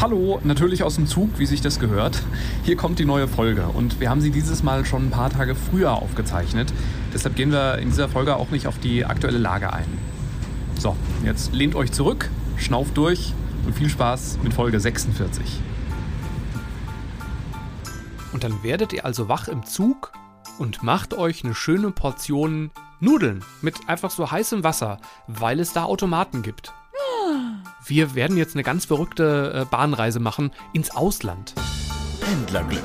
Hallo, natürlich aus dem Zug, wie sich das gehört. Hier kommt die neue Folge und wir haben sie dieses Mal schon ein paar Tage früher aufgezeichnet. Deshalb gehen wir in dieser Folge auch nicht auf die aktuelle Lage ein. So, jetzt lehnt euch zurück, schnauft durch und viel Spaß mit Folge 46. Und dann werdet ihr also wach im Zug und macht euch eine schöne Portion Nudeln mit einfach so heißem Wasser, weil es da Automaten gibt. Wir werden jetzt eine ganz verrückte äh, Bahnreise machen ins Ausland. Pendlerglück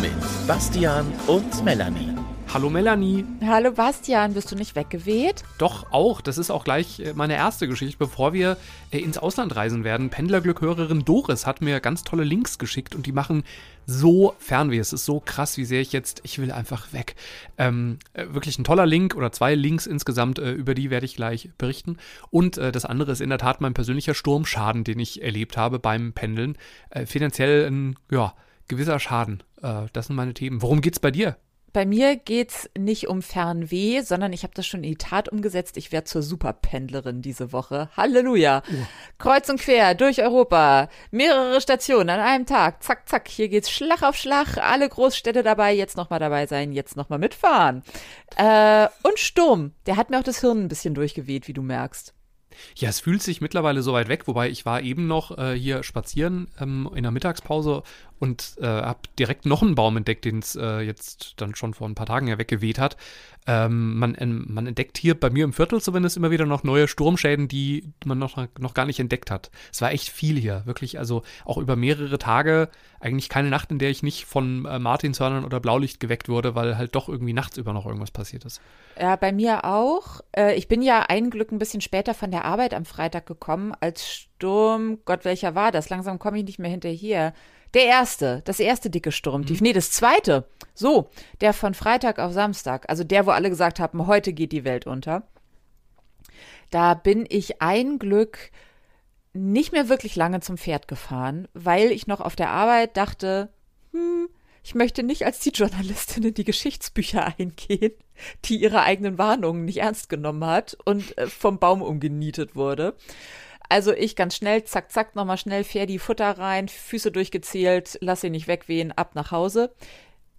mit Bastian und Melanie. Hallo Melanie. Hallo Bastian, bist du nicht weggeweht? Doch, auch. Das ist auch gleich äh, meine erste Geschichte, bevor wir äh, ins Ausland reisen werden. Pendlerglück-Hörerin Doris hat mir ganz tolle Links geschickt und die machen so Fernweh. Es ist so krass, wie sehr ich jetzt, ich will einfach weg. Ähm, äh, wirklich ein toller Link oder zwei Links insgesamt, äh, über die werde ich gleich berichten. Und äh, das andere ist in der Tat mein persönlicher Sturmschaden, den ich erlebt habe beim Pendeln. Äh, finanziell ein, ja, gewisser Schaden. das sind meine Themen. Worum geht's bei dir? Bei mir geht's nicht um Fernweh, sondern ich habe das schon in die Tat umgesetzt. Ich werde zur Superpendlerin diese Woche. Halleluja. Uh. Kreuz und quer durch Europa. Mehrere Stationen an einem Tag. Zack, zack. Hier geht's Schlag auf Schlag. Alle Großstädte dabei. Jetzt nochmal dabei sein. Jetzt nochmal mitfahren. Äh, und Sturm. Der hat mir auch das Hirn ein bisschen durchgeweht, wie du merkst. Ja, es fühlt sich mittlerweile so weit weg, wobei ich war eben noch äh, hier spazieren ähm, in der Mittagspause und äh, habe direkt noch einen Baum entdeckt, den es äh, jetzt dann schon vor ein paar Tagen ja weggeweht hat. Ähm, man, ähm, man entdeckt hier bei mir im Viertel zumindest immer wieder noch neue Sturmschäden, die man noch, noch gar nicht entdeckt hat. Es war echt viel hier, wirklich, also auch über mehrere Tage, eigentlich keine Nacht, in der ich nicht von äh, Martinshörnern oder Blaulicht geweckt wurde, weil halt doch irgendwie nachts über noch irgendwas passiert ist. Ja, bei mir auch. Äh, ich bin ja ein Glück ein bisschen später von der Arbeit am Freitag gekommen, als Sturm, Gott, welcher war das? Langsam komme ich nicht mehr hinterher. Der erste, das erste dicke Sturmtief. Mhm. Nee, das zweite. So, der von Freitag auf Samstag. Also der, wo alle gesagt haben, heute geht die Welt unter. Da bin ich ein Glück nicht mehr wirklich lange zum Pferd gefahren, weil ich noch auf der Arbeit dachte, hm, ich möchte nicht als die Journalistin in die Geschichtsbücher eingehen, die ihre eigenen Warnungen nicht ernst genommen hat und äh, vom Baum umgenietet wurde. Also ich ganz schnell, zack, zack, nochmal schnell Ferdi Futter rein, Füße durchgezählt, lass sie nicht wegwehen, ab nach Hause.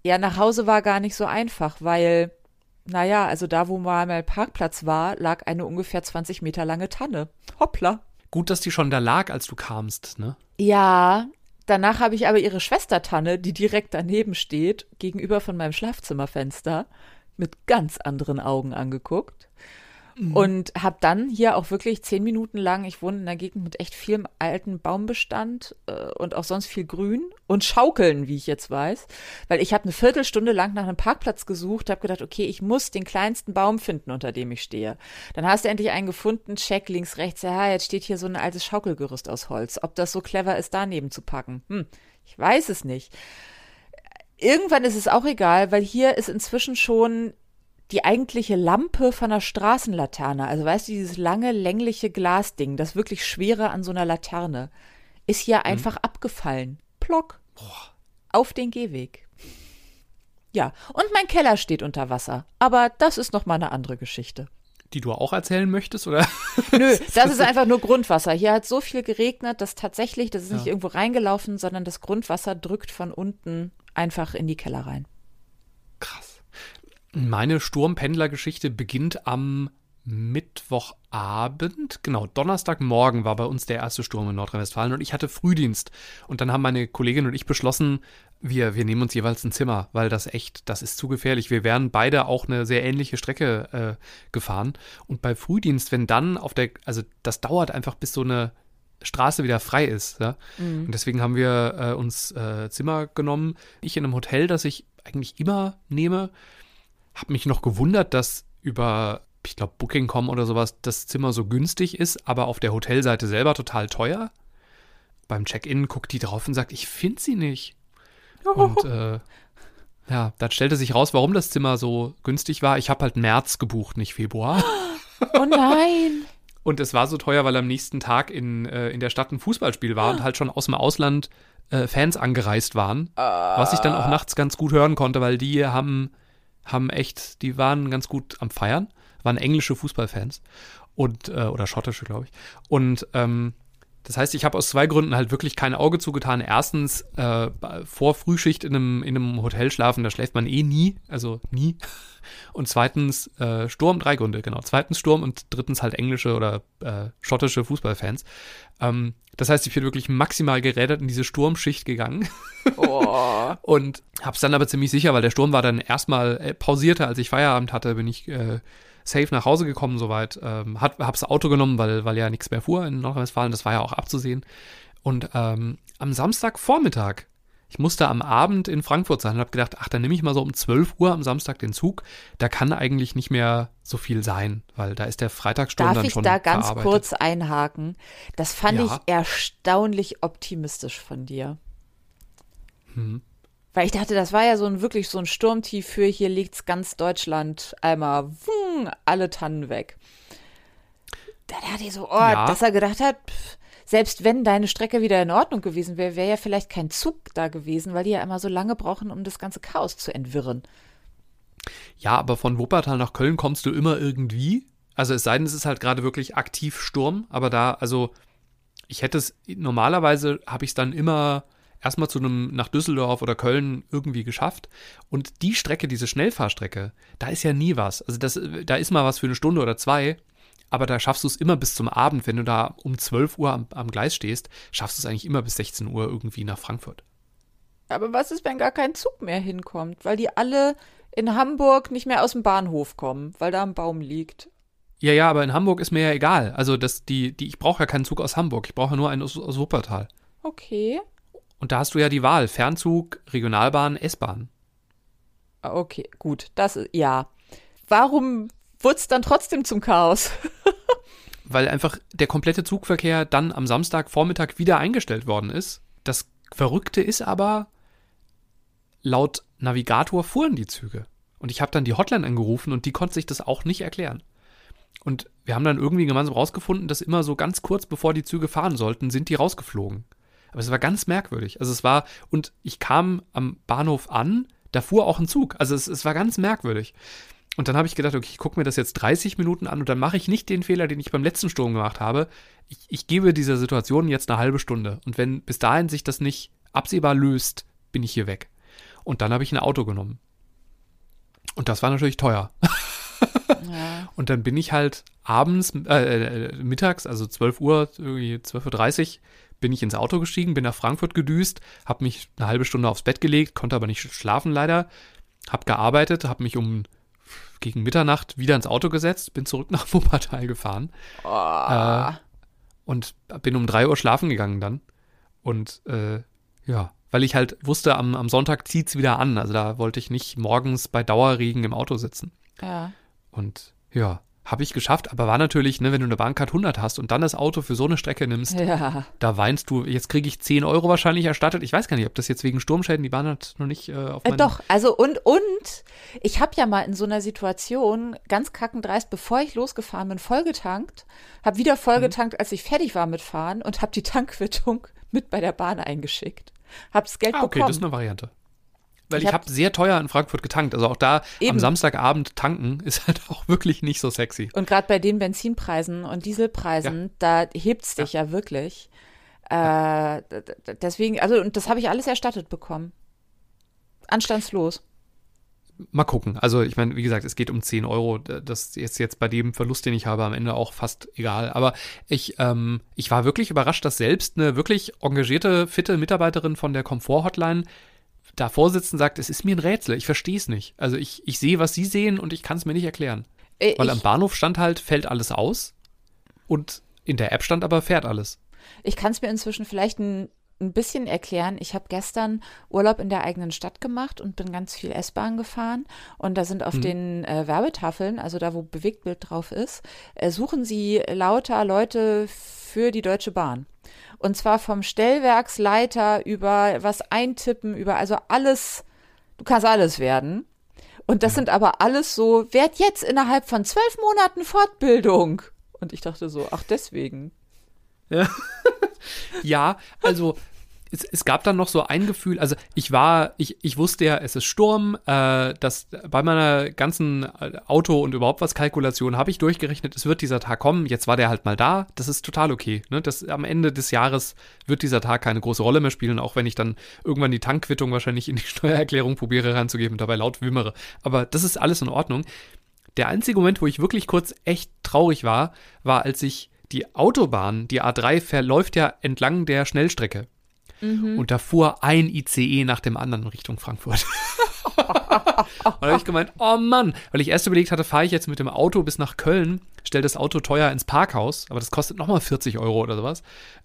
Ja, nach Hause war gar nicht so einfach, weil, naja, also da, wo mal mein Parkplatz war, lag eine ungefähr 20 Meter lange Tanne. Hoppla. Gut, dass die schon da lag, als du kamst, ne? Ja, danach habe ich aber ihre Schwester Tanne, die direkt daneben steht, gegenüber von meinem Schlafzimmerfenster, mit ganz anderen Augen angeguckt. Mhm. Und habe dann hier auch wirklich zehn Minuten lang, ich wohne in einer Gegend mit echt vielem alten Baumbestand äh, und auch sonst viel Grün und Schaukeln, wie ich jetzt weiß. Weil ich habe eine Viertelstunde lang nach einem Parkplatz gesucht, habe gedacht, okay, ich muss den kleinsten Baum finden, unter dem ich stehe. Dann hast du endlich einen gefunden, check links, rechts, ja, jetzt steht hier so ein altes Schaukelgerüst aus Holz. Ob das so clever ist, daneben zu packen? Hm, ich weiß es nicht irgendwann ist es auch egal, weil hier ist inzwischen schon die eigentliche Lampe von einer Straßenlaterne, also weißt du, dieses lange, längliche Glasding, das wirklich schwere an so einer Laterne, ist hier mhm. einfach abgefallen. Plock. Boah. Auf den Gehweg. Ja, und mein Keller steht unter Wasser. Aber das ist noch mal eine andere Geschichte. Die du auch erzählen möchtest, oder? Nö, das ist einfach nur Grundwasser. Hier hat so viel geregnet, dass tatsächlich, das ist ja. nicht irgendwo reingelaufen, sondern das Grundwasser drückt von unten einfach in die Keller rein. Meine Sturmpendlergeschichte beginnt am Mittwochabend, genau, Donnerstagmorgen war bei uns der erste Sturm in Nordrhein-Westfalen und ich hatte Frühdienst. Und dann haben meine Kollegin und ich beschlossen, wir, wir nehmen uns jeweils ein Zimmer, weil das echt, das ist zu gefährlich. Wir wären beide auch eine sehr ähnliche Strecke äh, gefahren. Und bei Frühdienst, wenn dann auf der, also das dauert einfach, bis so eine Straße wieder frei ist. Ja? Mhm. Und deswegen haben wir äh, uns äh, Zimmer genommen. Ich in einem Hotel, das ich eigentlich immer nehme habe mich noch gewundert, dass über, ich glaube, Booking.com oder sowas das Zimmer so günstig ist, aber auf der Hotelseite selber total teuer. Beim Check-in guckt die drauf und sagt, ich finde sie nicht. Und äh, ja, dann stellte sich raus, warum das Zimmer so günstig war. Ich habe halt März gebucht, nicht Februar. Oh nein! und es war so teuer, weil am nächsten Tag in, äh, in der Stadt ein Fußballspiel war und halt schon aus dem Ausland äh, Fans angereist waren. Was ich dann auch nachts ganz gut hören konnte, weil die haben haben echt, die waren ganz gut am Feiern, waren englische Fußballfans. Und, äh, oder schottische, glaube ich. Und ähm, das heißt, ich habe aus zwei Gründen halt wirklich kein Auge zugetan. Erstens, äh, vor Frühschicht in einem, in einem Hotel schlafen, da schläft man eh nie, also nie. Und zweitens, äh, Sturm, drei Gründe, genau. Zweitens Sturm und drittens halt englische oder äh, schottische Fußballfans. Ähm, das heißt, ich bin wirklich maximal gerädert in diese Sturmschicht gegangen. Oh. und hab's dann aber ziemlich sicher, weil der Sturm war dann erstmal äh, pausierte, als ich Feierabend hatte, bin ich äh, safe nach Hause gekommen soweit. Ähm, hat, hab's Auto genommen, weil, weil ja nichts mehr fuhr in Nordrhein-Westfalen. Das war ja auch abzusehen. Und ähm, am Samstagvormittag, ich musste am Abend in Frankfurt sein und habe gedacht, ach, dann nehme ich mal so um 12 Uhr am Samstag den Zug. Da kann eigentlich nicht mehr so viel sein, weil da ist der Freitagssturm Darf dann schon Darf ich da ganz verarbeitet. kurz einhaken? Das fand Ja. ich erstaunlich optimistisch von dir. Hm. Weil ich dachte, das war ja so ein wirklich so ein Sturmtief für hier liegt's ganz Deutschland einmal wung, alle Tannen weg. Da dachte ich so, oh, Ja. dass er gedacht hat, pff, selbst wenn deine Strecke wieder in Ordnung gewesen wäre, wäre ja vielleicht kein Zug da gewesen, weil die ja immer so lange brauchen, um das ganze Chaos zu entwirren. Ja, aber von Wuppertal nach Köln kommst du immer irgendwie. Also es sei denn, es ist halt gerade wirklich aktiv Sturm, aber da, also ich hätte es, normalerweise habe ich es dann immer erstmal zu einem nach Düsseldorf oder Köln irgendwie geschafft. Und die Strecke, diese Schnellfahrstrecke, da ist ja nie was. Also das, da ist mal was für eine Stunde oder zwei, aber da schaffst du es immer bis zum Abend. Wenn du da um 12 Uhr am, am Gleis stehst, schaffst du es eigentlich immer bis 16 Uhr irgendwie nach Frankfurt. Aber was ist, wenn gar kein Zug mehr hinkommt? Weil die alle in Hamburg nicht mehr aus dem Bahnhof kommen, weil da ein Baum liegt. Ja, ja, aber in Hamburg ist mir ja egal. Also das, die, die, ich brauche ja keinen Zug aus Hamburg, ich brauche ja nur einen aus, aus Wuppertal. Okay. Und da hast du ja die Wahl: Fernzug, Regionalbahn, S-Bahn. Ah, Okay, gut. Das ist, ja. Warum wurde es dann trotzdem zum Chaos? Weil einfach der komplette Zugverkehr dann am Samstagvormittag wieder eingestellt worden ist. Das Verrückte ist aber, laut Navigator fuhren die Züge. Und ich habe dann die Hotline angerufen und die konnte sich das auch nicht erklären. Und wir haben dann irgendwie gemeinsam rausgefunden, dass immer so ganz kurz bevor die Züge fahren sollten, sind die rausgeflogen. Aber es war ganz merkwürdig. Also es war, und ich kam am Bahnhof an, da fuhr auch ein Zug. Also es, es war ganz merkwürdig. Und dann habe ich gedacht, okay, ich gucke mir das jetzt 30 Minuten an und dann mache ich nicht den Fehler, den ich beim letzten Sturm gemacht habe. Ich, ich gebe dieser Situation jetzt eine halbe Stunde. Und wenn bis dahin sich das nicht absehbar löst, bin ich hier weg. Und dann habe ich ein Auto genommen. Und das war natürlich teuer. Ja. Und dann bin ich halt abends, äh, äh, mittags, also 12 Uhr, irgendwie 12.30 Uhr, bin ich ins Auto gestiegen, bin nach Frankfurt gedüst, habe mich eine halbe Stunde aufs Bett gelegt, konnte aber nicht schlafen leider, habe gearbeitet, habe mich um gegen Mitternacht wieder ins Auto gesetzt, bin zurück nach Wuppertal gefahren Oh. äh, und bin um 3 Uhr schlafen gegangen dann. Und äh, ja, weil ich halt wusste, am, am Sonntag zieht's wieder an. Also da wollte ich nicht morgens bei Dauerregen im Auto sitzen. ja. Und ja, habe ich geschafft, aber war natürlich, ne, wenn du eine Bahncard 100 hast und dann das Auto für so eine Strecke nimmst, Ja. da weinst du, jetzt kriege ich 10 Euro wahrscheinlich erstattet. Ich weiß gar nicht, ob das jetzt wegen Sturmschäden, die Bahn hat noch nicht äh, auf Äh, meinen- doch, also und, und ich habe ja mal in so einer Situation ganz kackendreist, bevor ich losgefahren bin, vollgetankt, habe wieder vollgetankt, als ich fertig war mit Fahren und habe die Tankquittung mit bei der Bahn eingeschickt. Hab das Geld Ah, okay, bekommen. das ist eine Variante. Weil Ich ich hab- habe sehr teuer in Frankfurt getankt. Also auch da Eben. am Samstagabend tanken ist halt auch wirklich nicht so sexy. Und gerade bei den Benzinpreisen und Dieselpreisen, da hebt's dich ja, wirklich. Äh, deswegen, also, und das habe ich alles erstattet bekommen. Anstandslos. Mal gucken. Also ich meine, wie gesagt, es geht um 10 Euro. Das ist jetzt bei dem Verlust, den ich habe, am Ende auch fast egal. Aber ich, ähm, ich war wirklich überrascht, dass selbst eine wirklich engagierte, fitte Mitarbeiterin von der Komfort-Hotline davor sitzt und sagt, es ist mir ein Rätsel, ich verstehe es nicht. Also ich, ich sehe, was Sie sehen und ich kann es mir nicht erklären. Äh, Weil ich, am Bahnhof stand halt, fällt alles aus und in der App stand aber, fährt alles. Ich kann es mir inzwischen vielleicht ein, ein bisschen erklären. Ich habe gestern Urlaub in der eigenen Stadt gemacht und bin ganz viel S-Bahn gefahren. Und da sind auf den äh, Werbetafeln, also da, wo Bewegtbild drauf ist, äh, suchen sie lauter Leute für die Deutsche Bahn. Und zwar vom Stellwerksleiter über was eintippen, über also alles, du kannst alles werden. Und das sind aber alles so, werd jetzt innerhalb von zwölf Monaten Fortbildung. Und ich dachte so, ach deswegen. Ja, also es, es gab dann noch so ein Gefühl, also ich war, ich, ich wusste ja, es ist Sturm, äh, dass bei meiner ganzen äh, Auto- und überhaupt was Kalkulation habe ich durchgerechnet, es wird dieser Tag kommen, jetzt war der halt mal da, das ist total okay. Ne? Das, am Ende des Jahres wird dieser Tag keine große Rolle mehr spielen, auch wenn ich dann irgendwann die Tankquittung wahrscheinlich in die Steuererklärung probiere reinzugeben und dabei laut wimmere. Aber das ist alles in Ordnung. Der einzige Moment, wo ich wirklich kurz echt traurig war, war, als ich die Autobahn, die A3 verläuft ja entlang der Schnellstrecke. Mhm. Und da fuhr ein ICE nach dem anderen Richtung Frankfurt. und da habe ich gemeint, oh Mann, weil ich erst überlegt hatte, fahre ich jetzt mit dem Auto bis nach Köln, stelle das Auto teuer ins Parkhaus, aber das kostet nochmal 40 Euro oder sowas,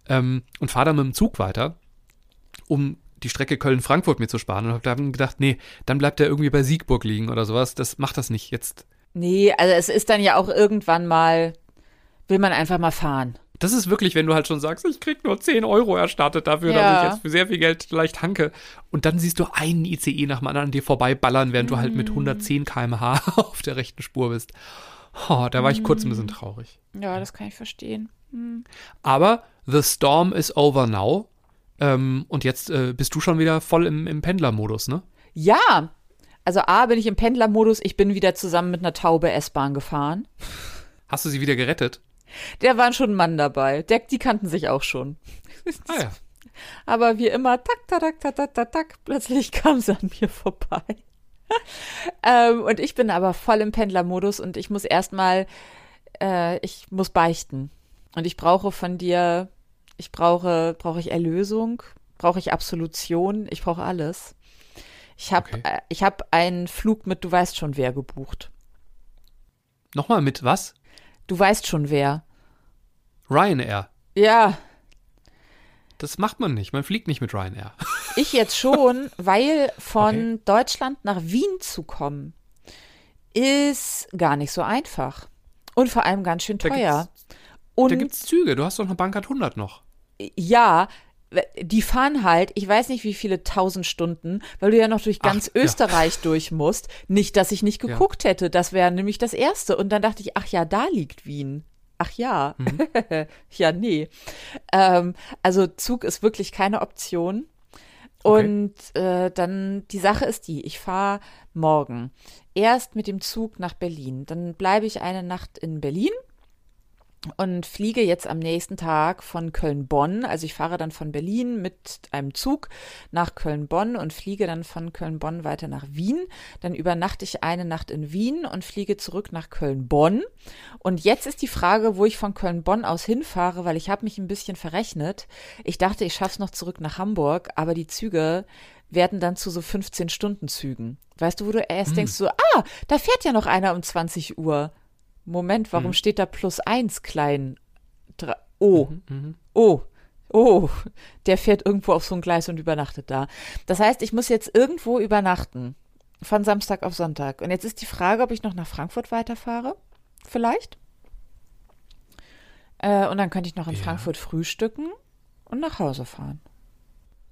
ähm, und fahre dann mit dem Zug weiter, um die Strecke Köln-Frankfurt mir zu sparen. Und habe dann gedacht, nee, dann bleibt der irgendwie bei Siegburg liegen oder sowas. Das macht das nicht jetzt. Nee, also es ist dann ja auch irgendwann mal, will man einfach mal fahren. Das ist wirklich, wenn du halt schon sagst, ich krieg nur 10 Euro erstattet dafür, ja. dass ich jetzt für sehr viel Geld vielleicht hanke. Und dann siehst du einen ICE nach dem anderen an dir vorbeiballern, während mm. du halt mit 110 km/h auf der rechten Spur bist. Oh, da war ich kurz ein bisschen mm. traurig. Ja, das kann ich verstehen. Hm. Aber the storm is over now. Ähm, und jetzt äh, bist du schon wieder voll im, im Pendlermodus, ne? Ja. Also A, bin ich im Pendlermodus. Ich bin wieder zusammen mit einer Taube S-Bahn gefahren. Hast du sie wieder gerettet? Der war schon ein Mann dabei. Der, die kannten sich auch schon. Ah, ja. Aber wie immer, tak, tak, tak, tak, tak, tak, plötzlich kam sie an mir vorbei. ähm, und ich bin aber voll im Pendlermodus und ich muss erstmal, äh, ich muss beichten. Und ich brauche von dir, ich brauche, brauche ich Erlösung, brauche ich Absolution, ich brauche alles. Ich habe okay. äh, ich hab einen Flug mit, du weißt schon wer gebucht. Nochmal mit was? Du weißt schon wer. Ryanair. Ja. Das macht man nicht. Man fliegt nicht mit Ryanair. Ich jetzt schon, weil von okay. Deutschland nach Wien zu kommen, ist gar nicht so einfach. Und vor allem ganz schön teuer. Da gibt es Züge. Du hast doch eine Bankart 100 noch. Ja, die fahren halt, ich weiß nicht wie viele tausend Stunden, weil du ja noch durch ganz ach, Österreich ja. durch musst. Nicht, dass ich nicht geguckt ja. hätte, das wäre nämlich das Erste. Und dann dachte ich, ach ja, da liegt Wien. Ach ja, mhm. ja, nee. Ähm, also Zug ist wirklich keine Option. Okay. Und äh, dann die Sache ist die, ich fahre morgen erst mit dem Zug nach Berlin. Dann bleibe ich eine Nacht in Berlin und fliege jetzt am nächsten Tag von Köln-Bonn. Also ich fahre dann von Berlin mit einem Zug nach Köln-Bonn und fliege dann von Köln-Bonn weiter nach Wien. Dann übernachte ich eine Nacht in Wien und fliege zurück nach Köln-Bonn. Und jetzt ist die Frage, wo ich von Köln-Bonn aus hinfahre, weil ich habe mich ein bisschen verrechnet. Ich dachte, ich schaffe es noch zurück nach Hamburg, aber die Züge werden dann zu so 15-Stunden-Zügen. Weißt du, wo du erst hm. denkst so, ah, da fährt ja noch einer um 20 Uhr. Moment, warum mhm. steht da plus eins klein? Dra oh, mhm, oh, oh, der fährt irgendwo auf so ein Gleis und übernachtet da. Das heißt, ich muss jetzt irgendwo übernachten. Von Samstag auf Sonntag. Und jetzt ist die Frage, ob ich noch nach Frankfurt weiterfahre. Vielleicht. Äh, und dann könnte ich noch in ja. Frankfurt frühstücken und nach Hause fahren.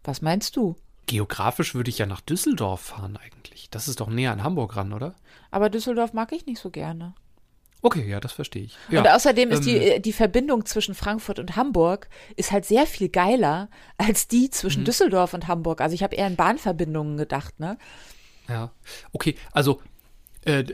Was meinst du? Geografisch würde ich ja nach Düsseldorf fahren eigentlich. Das ist doch näher an Hamburg ran, oder? Aber Düsseldorf mag ich nicht so gerne. Okay, ja, das verstehe ich. Ja. Und außerdem ist ähm, die, die Verbindung zwischen Frankfurt und Hamburg ist halt sehr viel geiler als die zwischen mhm. Düsseldorf und Hamburg. Also ich habe eher an Bahnverbindungen gedacht, ne? Ja, okay, also äh,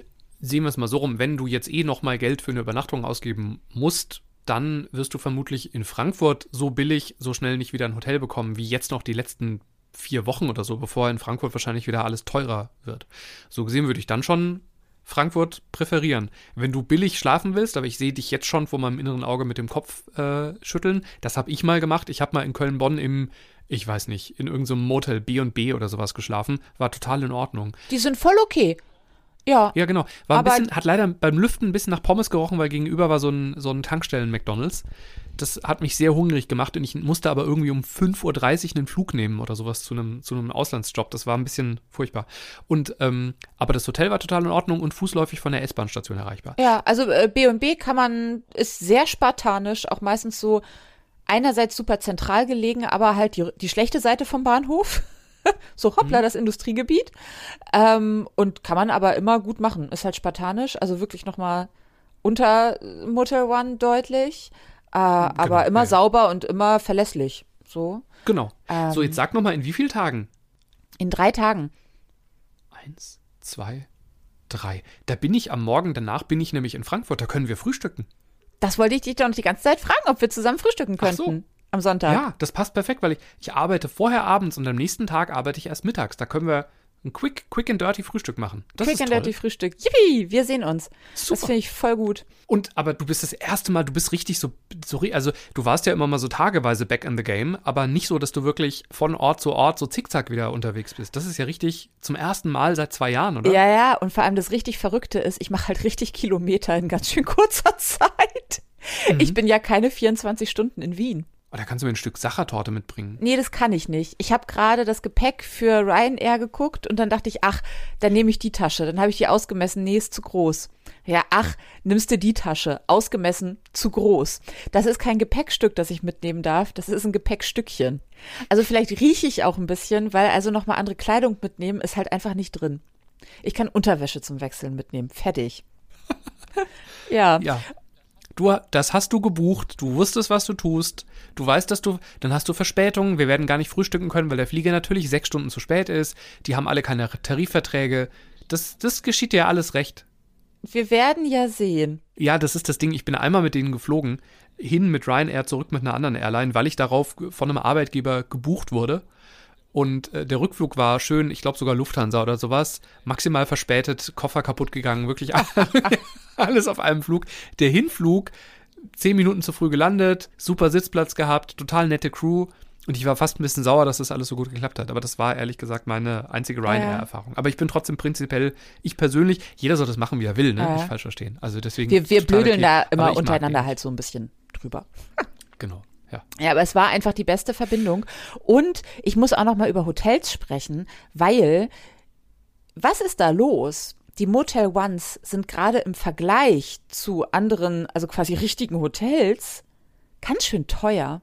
sehen wir es mal so rum, wenn du jetzt eh nochmal Geld für eine Übernachtung ausgeben musst, dann wirst du vermutlich in Frankfurt so billig, so schnell nicht wieder ein Hotel bekommen, wie jetzt noch die letzten vier Wochen oder so, bevor in Frankfurt wahrscheinlich wieder alles teurer wird. So gesehen würde ich dann schon Frankfurt präferieren. Wenn du billig schlafen willst, aber ich sehe dich jetzt schon vor meinem inneren Auge mit dem Kopf äh, schütteln, das habe ich mal gemacht. Ich habe mal in Köln-Bonn im, ich weiß nicht, in irgendeinem Motel B&B oder sowas geschlafen. War total in Ordnung. Die sind voll okay. Ja. Ja, genau. War ein bisschen, hat leider beim Lüften ein bisschen nach Pommes gerochen, weil gegenüber war so ein, so ein Tankstellen-McDonalds. Das hat mich sehr hungrig gemacht und ich musste aber irgendwie um 5.30 Uhr einen Flug nehmen oder sowas zu einem, zu einem Auslandsjob. Das war ein bisschen furchtbar. Und, ähm, aber das Hotel war total in Ordnung und fußläufig von der S-Bahn-Station erreichbar. Ja, also B&B äh, kann man, ist sehr spartanisch, auch meistens so einerseits super zentral gelegen, aber halt die, die schlechte Seite vom Bahnhof. so hoppla, mhm. das Industriegebiet. Ähm, und kann man aber immer gut machen. Ist halt spartanisch, also wirklich nochmal unter Motel One deutlich, äh, genau, aber immer ja. sauber und immer verlässlich. So. Genau. Ähm, so, jetzt sag noch mal, in wie vielen Tagen? In drei Tagen. Eins, zwei, drei. Da bin ich am Morgen danach, bin ich nämlich in Frankfurt, da können wir frühstücken. Das wollte ich dich doch noch die ganze Zeit fragen, ob wir zusammen frühstücken könnten. Am Sonntag. Ja, das passt perfekt, weil ich, ich arbeite vorher abends und am nächsten Tag arbeite ich erst mittags. Da können wir ein quick, quick and dirty Frühstück machen. Das Quick and toll. Dirty Frühstück. Yippie, wir sehen uns. Das Super. finde ich voll gut. Und aber du bist das erste Mal, du bist richtig so, so, also du warst ja immer mal so tageweise back in the game, aber nicht so, dass du wirklich von Ort zu Ort so zickzack wieder unterwegs bist. Das ist ja richtig zum ersten Mal seit zwei Jahren, oder? Ja, ja, und vor allem das richtig Verrückte ist, ich mache halt richtig Kilometer in ganz schön kurzer Zeit. Mhm. Ich bin ja keine 24 Stunden in Wien. Oh, da kannst du mir ein Stück Sachertorte mitbringen. Nee, das kann ich nicht. Ich habe gerade das Gepäck für Ryanair geguckt und dann dachte ich, ach, dann nehme ich die Tasche. Dann habe ich die ausgemessen, nee, ist zu groß. Ja, ach, nimmst du die Tasche, ausgemessen, zu groß. Das ist kein Gepäckstück, das ich mitnehmen darf, das ist ein Gepäckstückchen. Also vielleicht rieche ich auch ein bisschen, weil also nochmal andere Kleidung mitnehmen ist halt einfach nicht drin. Ich kann Unterwäsche zum Wechseln mitnehmen, fertig. ja. Ja. Du, das hast du gebucht, du wusstest, was du tust, du weißt, dass du, dann hast du Verspätungen, wir werden gar nicht frühstücken können, weil der Flieger natürlich sechs Stunden zu spät ist, die haben alle keine Tarifverträge. Das, das geschieht dir alles recht. Wir werden ja sehen. Ja, das ist das Ding. Ich bin einmal mit denen geflogen, hin mit Ryanair, zurück mit einer anderen Airline, weil ich darauf von einem Arbeitgeber gebucht wurde. Und äh, der Rückflug war schön, ich glaube sogar Lufthansa oder sowas, maximal verspätet, Koffer kaputt gegangen, wirklich alles auf einem Flug. Der Hinflug, zehn Minuten zu früh gelandet, super Sitzplatz gehabt, total nette Crew. Und ich war fast ein bisschen sauer, dass das alles so gut geklappt hat. Aber das war ehrlich gesagt meine einzige Ryanair-Erfahrung. Aber ich bin trotzdem prinzipiell, ich persönlich, jeder soll das machen, wie er will, ne? Ja. Nicht falsch verstehen. Also deswegen. Wir, wir blödeln okay. da immer untereinander halt so ein bisschen drüber. Genau, ja. Ja, aber es war einfach die beste Verbindung. Und ich muss auch noch mal über Hotels sprechen, weil was ist da los? Die Motel Ones sind gerade im Vergleich zu anderen, also quasi richtigen Hotels, ganz schön teuer.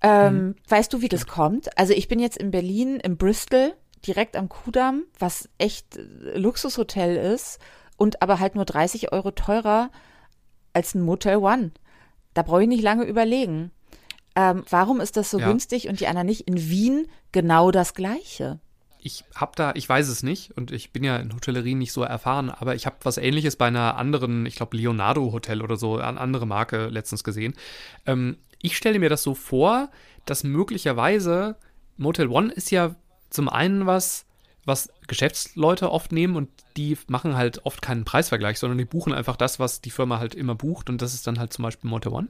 Ähm, Weißt du, wie das kommt? Also ich bin jetzt in Berlin, im Bristol, direkt am Kudamm, was echt äh, Luxushotel ist und aber halt nur 30 Euro teurer als ein Motel One. Da brauche ich nicht lange überlegen. Ähm, warum ist das so Ja. günstig und die anderen nicht? In Wien genau das Gleiche. Ich habe da, ich weiß es nicht und ich bin ja in Hotellerie nicht so erfahren, aber ich habe was ähnliches bei einer anderen, ich glaube Leonardo Hotel oder so, eine andere Marke letztens gesehen. Ähm, ich stelle mir das so vor, dass möglicherweise Motel One ist ja zum einen was, was Geschäftsleute oft nehmen und die machen halt oft keinen Preisvergleich, sondern die buchen einfach das, was die Firma halt immer bucht und das ist dann halt zum Beispiel Motel One.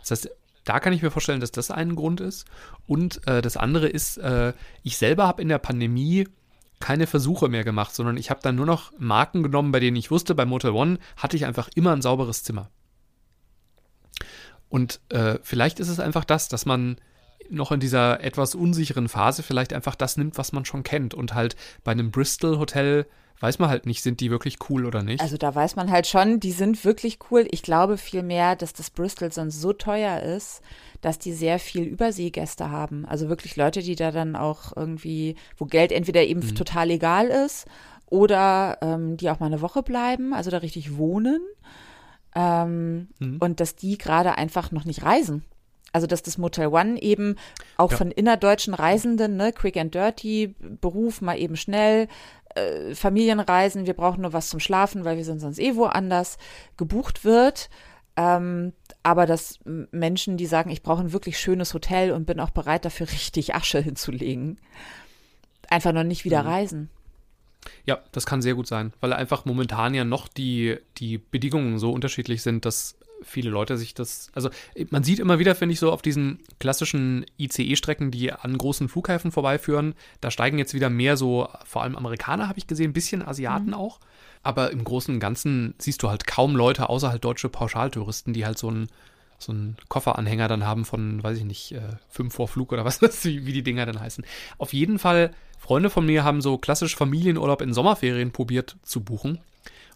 Das heißt, da kann ich mir vorstellen, dass das ein Grund ist. Und äh, das andere ist, äh, ich selber habe in der Pandemie keine Versuche mehr gemacht, sondern ich habe dann nur noch Marken genommen, bei denen ich wusste, bei Motel One hatte ich einfach immer ein sauberes Zimmer. Und äh, vielleicht ist es einfach das, dass man noch in dieser etwas unsicheren Phase vielleicht einfach das nimmt, was man schon kennt. Und halt bei einem Bristol-Hotel weiß man halt nicht, sind die wirklich cool oder nicht. Also da weiß man halt schon, die sind wirklich cool. Ich glaube vielmehr, dass das Bristol sonst so teuer ist, dass die sehr viel Überseegäste haben. Also wirklich Leute, die da dann auch irgendwie, wo Geld entweder eben Mhm. total egal ist oder ähm, die auch mal eine Woche bleiben, also da richtig wohnen. Ähm, Mhm. Und dass die gerade einfach noch nicht reisen. Also dass das Motel One eben auch Ja. von innerdeutschen Reisenden, ne, quick and dirty, Beruf mal eben schnell, äh, Familienreisen, wir brauchen nur was zum Schlafen, weil wir sind sonst eh woanders, gebucht wird. Ähm, aber dass Menschen, die sagen, ich brauche ein wirklich schönes Hotel und bin auch bereit dafür richtig Asche hinzulegen, einfach noch nicht wieder reisen. Ja, das kann sehr gut sein, weil einfach momentan ja noch die, die Bedingungen so unterschiedlich sind, dass viele Leute sich das, also man sieht immer wieder, finde ich, so auf diesen klassischen ICE-Strecken, die an großen Flughäfen vorbeiführen, da steigen jetzt wieder mehr so, vor allem Amerikaner habe ich gesehen, ein bisschen Asiaten auch, aber im Großen und Ganzen siehst du halt kaum Leute, außer halt deutsche Pauschaltouristen, die halt so einen so einen Kofferanhänger dann haben von, weiß ich nicht, äh, fünf vor Flug oder was das, wie, wie die Dinger dann heißen. Auf jeden Fall, Freunde von mir haben so klassisch Familienurlaub in Sommerferien probiert zu buchen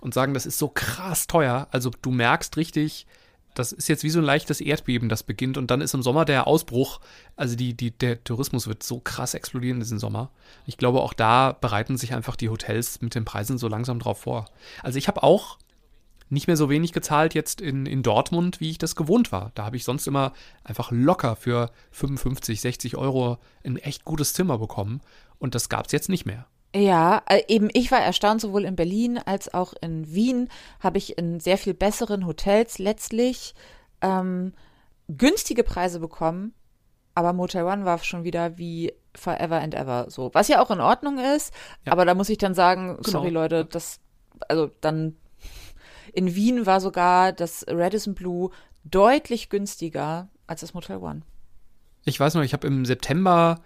und sagen, das ist so krass teuer. Also du merkst richtig, das ist jetzt wie so ein leichtes Erdbeben, das beginnt und dann ist im Sommer der Ausbruch. Also die, die, der Tourismus wird so krass explodieren diesen Sommer. Ich glaube, auch da bereiten sich einfach die Hotels mit den Preisen so langsam drauf vor. Also ich habe auch nicht mehr so wenig gezahlt jetzt in, in Dortmund, wie ich das gewohnt war. Da habe ich sonst immer einfach locker für 55, 60 Euro ein echt gutes Zimmer bekommen. Und das gab es jetzt nicht mehr. Ja, äh, eben ich war erstaunt, sowohl in Berlin als auch in Wien habe ich in sehr viel besseren Hotels letztlich ähm, günstige Preise bekommen, aber Motel One war schon wieder wie Forever and Ever so, was ja auch in Ordnung ist, Ja. aber da muss ich dann sagen, Genau. sorry Leute, das, also dann in Wien war sogar das Radisson Blue deutlich günstiger als das Motel One. Ich weiß noch, ich habe im September,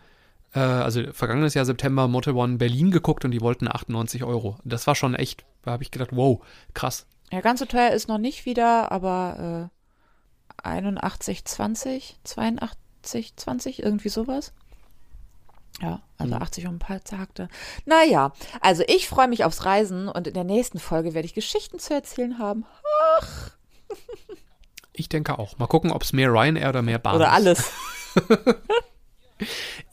äh, also vergangenes Jahr September, Motel One Berlin geguckt und die wollten 98 Euro. Das war schon echt, da habe ich gedacht, wow, krass. Ja, ganz so teuer ist noch nicht wieder, aber äh, 81,20, 82,20, irgendwie sowas. Ja, also 80 und ein paar Zagte. Naja, also ich freue mich aufs Reisen und in der nächsten Folge werde ich Geschichten zu erzählen haben. Ich denke auch. Mal gucken, ob es mehr Ryanair oder mehr Bahn Oder ist. alles.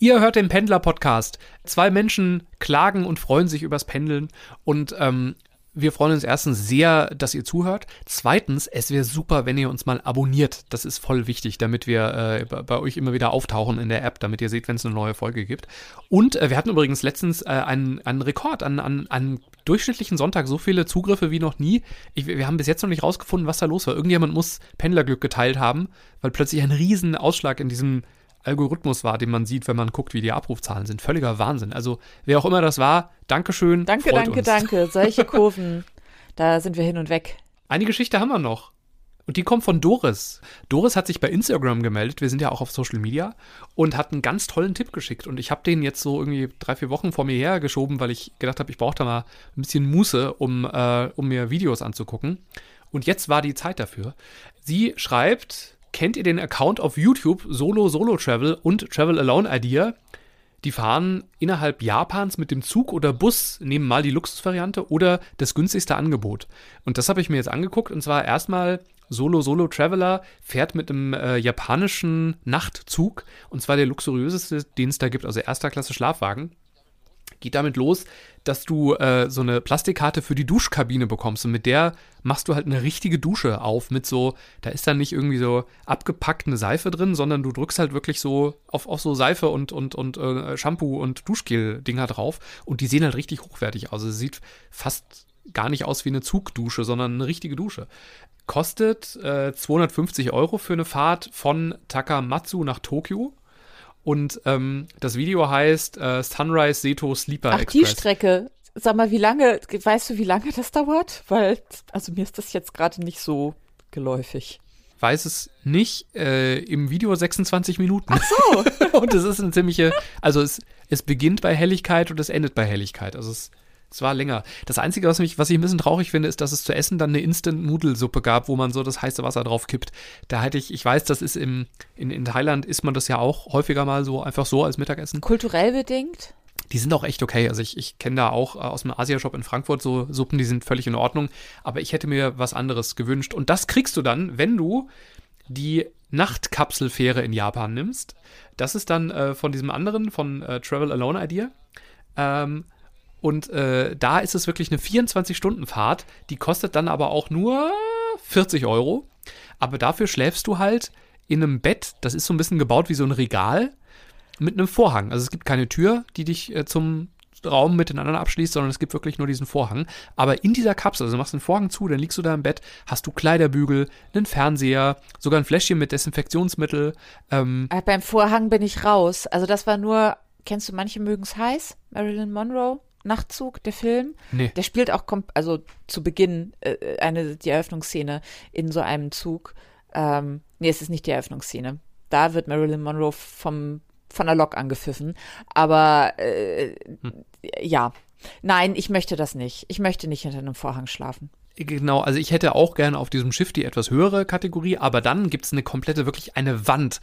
Ihr hört den Pendler-Podcast. Zwei Menschen klagen und freuen sich übers Pendeln. Und ähm, wir freuen uns erstens sehr, dass ihr zuhört. Zweitens, es wäre super, wenn ihr uns mal abonniert. Das ist voll wichtig, damit wir äh, bei euch immer wieder auftauchen in der App, damit ihr seht, wenn es eine neue Folge gibt. Und äh, wir hatten übrigens letztens äh, einen, einen Rekord an, an, an durchschnittlichen Sonntag so viele Zugriffe wie noch nie. Ich, wir haben bis jetzt noch nicht rausgefunden, was da los war. Irgendjemand muss Pendlerglück geteilt haben, weil plötzlich ein riesen Ausschlag in diesem Algorithmus war, den man sieht, wenn man guckt, wie die Abrufzahlen sind. Völliger Wahnsinn. Also, wer auch immer das war, Dankeschön. Danke, danke, uns. danke. Solche Kurven, da sind wir hin und weg. Eine Geschichte haben wir noch. Und die kommt von Doris. Doris hat sich bei Instagram gemeldet. Wir sind ja auch auf Social Media und hat einen ganz tollen Tipp geschickt. Und ich habe den jetzt so irgendwie drei, vier Wochen vor mir hergeschoben, weil ich gedacht habe, ich brauche da mal ein bisschen Muße, um, äh, um mir Videos anzugucken. Und jetzt war die Zeit dafür. Sie schreibt, kennt ihr den Account auf YouTube Solo Solo Travel und Travel Alone Idea? Die fahren innerhalb Japans mit dem Zug oder Bus, nehmen mal die Luxusvariante oder das günstigste Angebot. Und das habe ich mir jetzt angeguckt und zwar erstmal Solo Solo Traveler fährt mit einem äh, japanischen Nachtzug und zwar der luxuriöseste, den es da gibt, also erster Klasse Schlafwagen. Geht damit los, dass du äh, so eine Plastikkarte für die Duschkabine bekommst und mit der machst du halt eine richtige Dusche auf mit so, da ist dann nicht irgendwie so abgepackt eine Seife drin, sondern du drückst halt wirklich so auf, auf so Seife und, und, und äh, Shampoo und Duschgel-Dinger drauf und die sehen halt richtig hochwertig aus. Es sieht fast gar nicht aus wie eine Zugdusche, sondern eine richtige Dusche. Kostet äh, 250 Euro für eine Fahrt von Takamatsu nach Tokio. Und ähm, das Video heißt äh, Sunrise Seto Sleeper Ach, die Express. Strecke. Sag mal, wie lange, weißt du, wie lange das dauert? Weil, also mir ist das jetzt gerade nicht so geläufig. Weiß es nicht. Äh, Im Video 26 Minuten. Ach so. und es ist eine ziemliche, also es, es beginnt bei Helligkeit und es endet bei Helligkeit. Also es, es war länger. Das Einzige, was, mich, was ich ein bisschen traurig finde, ist, dass es zu essen dann eine Instant-Nudelsuppe gab, wo man so das heiße Wasser drauf kippt. Da hätte ich, ich weiß, das ist im, in, in Thailand isst man das ja auch häufiger mal so, einfach so als Mittagessen. Kulturell bedingt? Die sind auch echt okay. Also ich, ich kenne da auch äh, aus dem Asia-Shop in Frankfurt so Suppen, die sind völlig in Ordnung. Aber ich hätte mir was anderes gewünscht. Und das kriegst du dann, wenn du die Nachtkapselfähre in Japan nimmst. Das ist dann äh, von diesem anderen, von äh, Travel Alone Idea. Ähm, und äh, da ist es wirklich eine 24-Stunden-Fahrt. Die kostet dann aber auch nur 40 Euro. Aber dafür schläfst du halt in einem Bett, das ist so ein bisschen gebaut wie so ein Regal mit einem Vorhang. Also es gibt keine Tür, die dich äh, zum Raum mit den anderen abschließt, sondern es gibt wirklich nur diesen Vorhang. Aber in dieser Kapsel, also du machst den Vorhang zu, dann liegst du da im Bett, hast du Kleiderbügel, einen Fernseher, sogar ein Fläschchen mit Desinfektionsmittel. Ähm, Äh, beim Vorhang bin ich raus. Also das war nur, kennst du, manche mögen es heiß? Marilyn Monroe, Nachtzug, der Film. nee. Der spielt auch, also zu Beginn äh, eine, die Eröffnungsszene in so einem Zug. Ähm, nee, es ist nicht die Eröffnungsszene. Da wird Marilyn Monroe vom, von der Lok angepfiffen. Aber äh, ja, nein, ich möchte das nicht. Ich möchte nicht hinter einem Vorhang schlafen. Genau, also ich hätte auch gerne auf diesem Schiff die etwas höhere Kategorie, aber dann gibt es eine komplette, wirklich eine Wand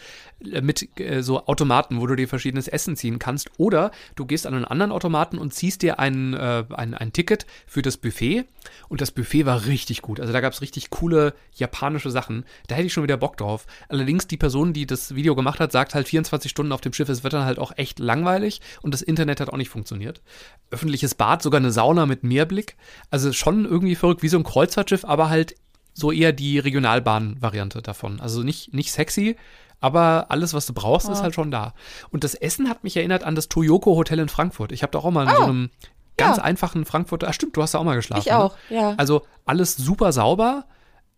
äh, mit äh, so Automaten, wo du dir verschiedenes Essen ziehen kannst. Oder du gehst an einen anderen Automaten und ziehst dir ein, äh, ein, ein Ticket für das Buffet. Und das Buffet war richtig gut. Also da gab es richtig coole japanische Sachen. Da hätte ich schon wieder Bock drauf. Allerdings die Person, die das Video gemacht hat, sagt halt 24 Stunden auf dem Schiff, es wird dann halt auch echt langweilig und das Internet hat auch nicht funktioniert. Öffentliches Bad, sogar eine Sauna mit Meerblick. Also schon irgendwie verrückt, wie so ein Kreuzfahrtschiff, aber halt so eher die Regionalbahn-Variante davon. Also nicht, nicht sexy, aber alles, was du brauchst, ist Ja. halt schon da. Und das Essen hat mich erinnert an das Toyoko Hotel in Frankfurt. Ich habe da auch mal in so Oh, einem ganz ja. einfachen Frankfurter, ah stimmt, du hast da auch mal geschlafen. Ich auch, Ne? ja. Also alles super sauber,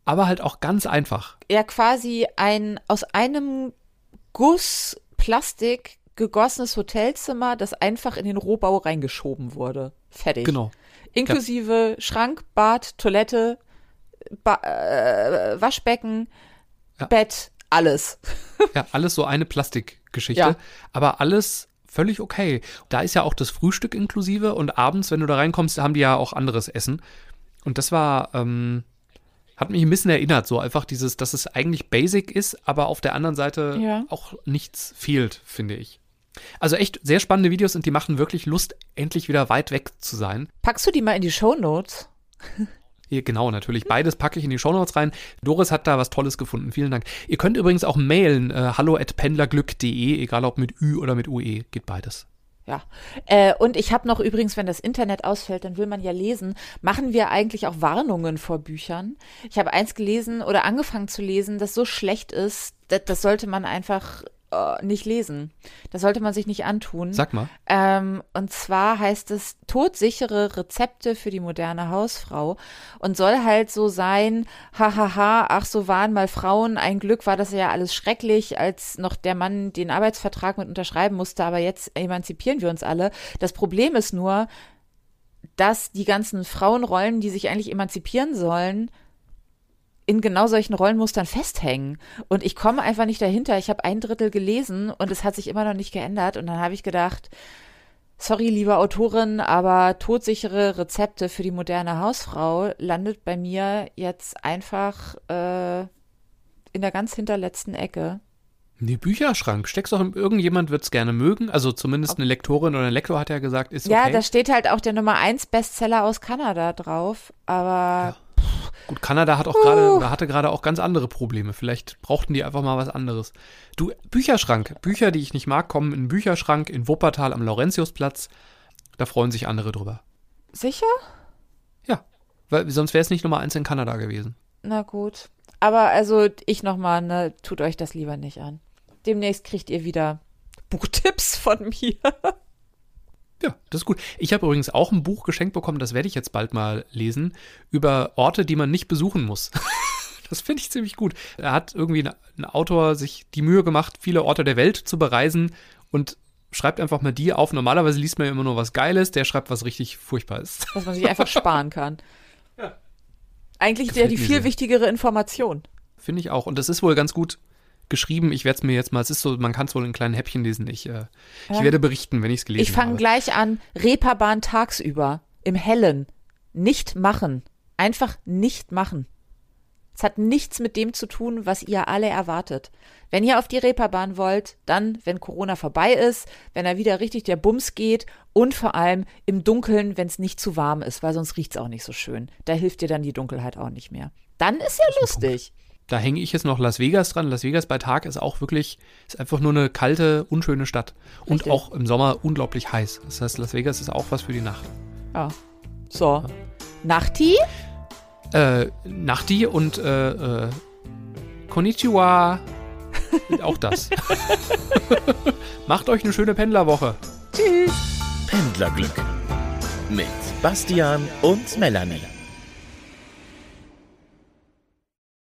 aber halt auch ganz einfach. Ja, quasi ein aus einem Guss Plastik gegossenes Hotelzimmer, das einfach in den Rohbau reingeschoben wurde. Fertig. Genau. Inklusive Schrank, Bad, Toilette, ba äh, Waschbecken, Ja. Bett, alles. Ja, alles so eine Plastikgeschichte, Ja. aber alles völlig okay. Da ist ja auch das Frühstück inklusive und abends, wenn du da reinkommst, haben die ja auch anderes Essen. Und das war, ähm, hat mich ein bisschen erinnert, so einfach dieses, dass es eigentlich basic ist, aber auf der anderen Seite Ja. auch nichts fehlt, finde ich. Also echt sehr spannende Videos und die machen wirklich Lust, endlich wieder weit weg zu sein. Packst du die mal in die Shownotes? Hier, genau, natürlich. Beides packe ich in die Shownotes rein. Doris hat da was Tolles gefunden. Vielen Dank. Ihr könnt übrigens auch mailen, äh, hallo at pendlerglück.de, egal ob mit Ü oder mit UE, geht beides. Ja. Äh, und ich habe noch übrigens, wenn das Internet ausfällt, dann will man ja lesen, machen wir eigentlich auch Warnungen vor Büchern. Ich habe eins gelesen oder angefangen zu lesen, das so schlecht ist, das, das sollte man einfach äh, nicht lesen. Das sollte man sich nicht antun. Sag mal. Ähm, und zwar heißt es todsichere Rezepte für die moderne Hausfrau und soll halt so sein, hahaha, ach so waren mal Frauen, ein Glück war das ja alles schrecklich, als noch der Mann den Arbeitsvertrag mit unterschreiben musste, aber jetzt emanzipieren wir uns alle. Das Problem ist nur, dass die ganzen Frauenrollen, die sich eigentlich emanzipieren sollen, in genau solchen Rollenmustern festhängen. Und ich komme einfach nicht dahinter. Ich habe ein Drittel gelesen und es hat sich immer noch nicht geändert. Und dann habe ich gedacht, sorry, liebe Autorin, aber todsichere Rezepte für die moderne Hausfrau landet bei mir jetzt einfach äh, in der ganz hinterletzten Ecke. Nee, Bücherschrank. Steckst doch, irgendjemand wird es gerne mögen. Also zumindest eine Lektorin oder ein Lektor hat ja gesagt, ist Ja, okay. da steht halt auch der Nummer 1 Bestseller aus Kanada drauf. Aber Gut, Kanada hat auch gerade oder hatte gerade auch ganz andere Probleme. Vielleicht brauchten die einfach mal was anderes. Du, Bücherschrank. Bücher, die ich nicht mag, kommen in den Bücherschrank in Wuppertal am Laurentiusplatz. Da freuen sich andere drüber. sicher? Ja, weil sonst wäre es nicht Nummer eins in Kanada gewesen. Na gut. Aber also ich nochmal, ne, tut euch das lieber nicht an. Demnächst kriegt ihr wieder Buchtipps von mir. Ja, das ist gut. Ich habe übrigens auch ein Buch geschenkt bekommen, das werde ich jetzt bald mal lesen, über Orte, die man nicht besuchen muss. Das finde ich ziemlich gut. Da hat irgendwie ein- Autor sich die Mühe gemacht, viele Orte der Welt zu bereisen und schreibt einfach mal die auf. Normalerweise liest man ja immer nur was Geiles, der schreibt was richtig furchtbar ist. Dass man sich einfach sparen kann. Eigentlich Gefällt der die viel sehr. wichtigere Information. Finde ich auch. Und das ist wohl ganz gut geschrieben. Ich werde es mir jetzt mal, es ist so, man kann es wohl in kleinen Häppchen lesen. Ich, äh, ich Ja. werde berichten, wenn ich es gelesen Ich fange habe. gleich an. Reeperbahn tagsüber. Im Hellen. Nicht machen. Einfach nicht machen. Es hat nichts mit dem zu tun, was ihr alle erwartet. Wenn ihr auf die Reeperbahn wollt, dann, wenn Corona vorbei ist, wenn da wieder richtig der Bums geht und vor allem im Dunkeln, wenn es nicht zu warm ist, weil sonst riecht's auch nicht so schön. Da hilft dir dann die Dunkelheit auch nicht mehr. Dann ist ja lustig. Da hänge ich jetzt noch Las Vegas dran. Las Vegas bei Tag ist auch wirklich, ist einfach nur eine kalte, unschöne Stadt. Und Richtig. auch im Sommer unglaublich heiß. Das heißt, Las Vegas ist auch was für die Nacht. Ja. So. Nachti? Äh, Nachti und äh, äh, Konnichiwa. auch das. Macht euch eine schöne Pendlerwoche. Tschüss. Pendlerglück mit Bastian und Melanie.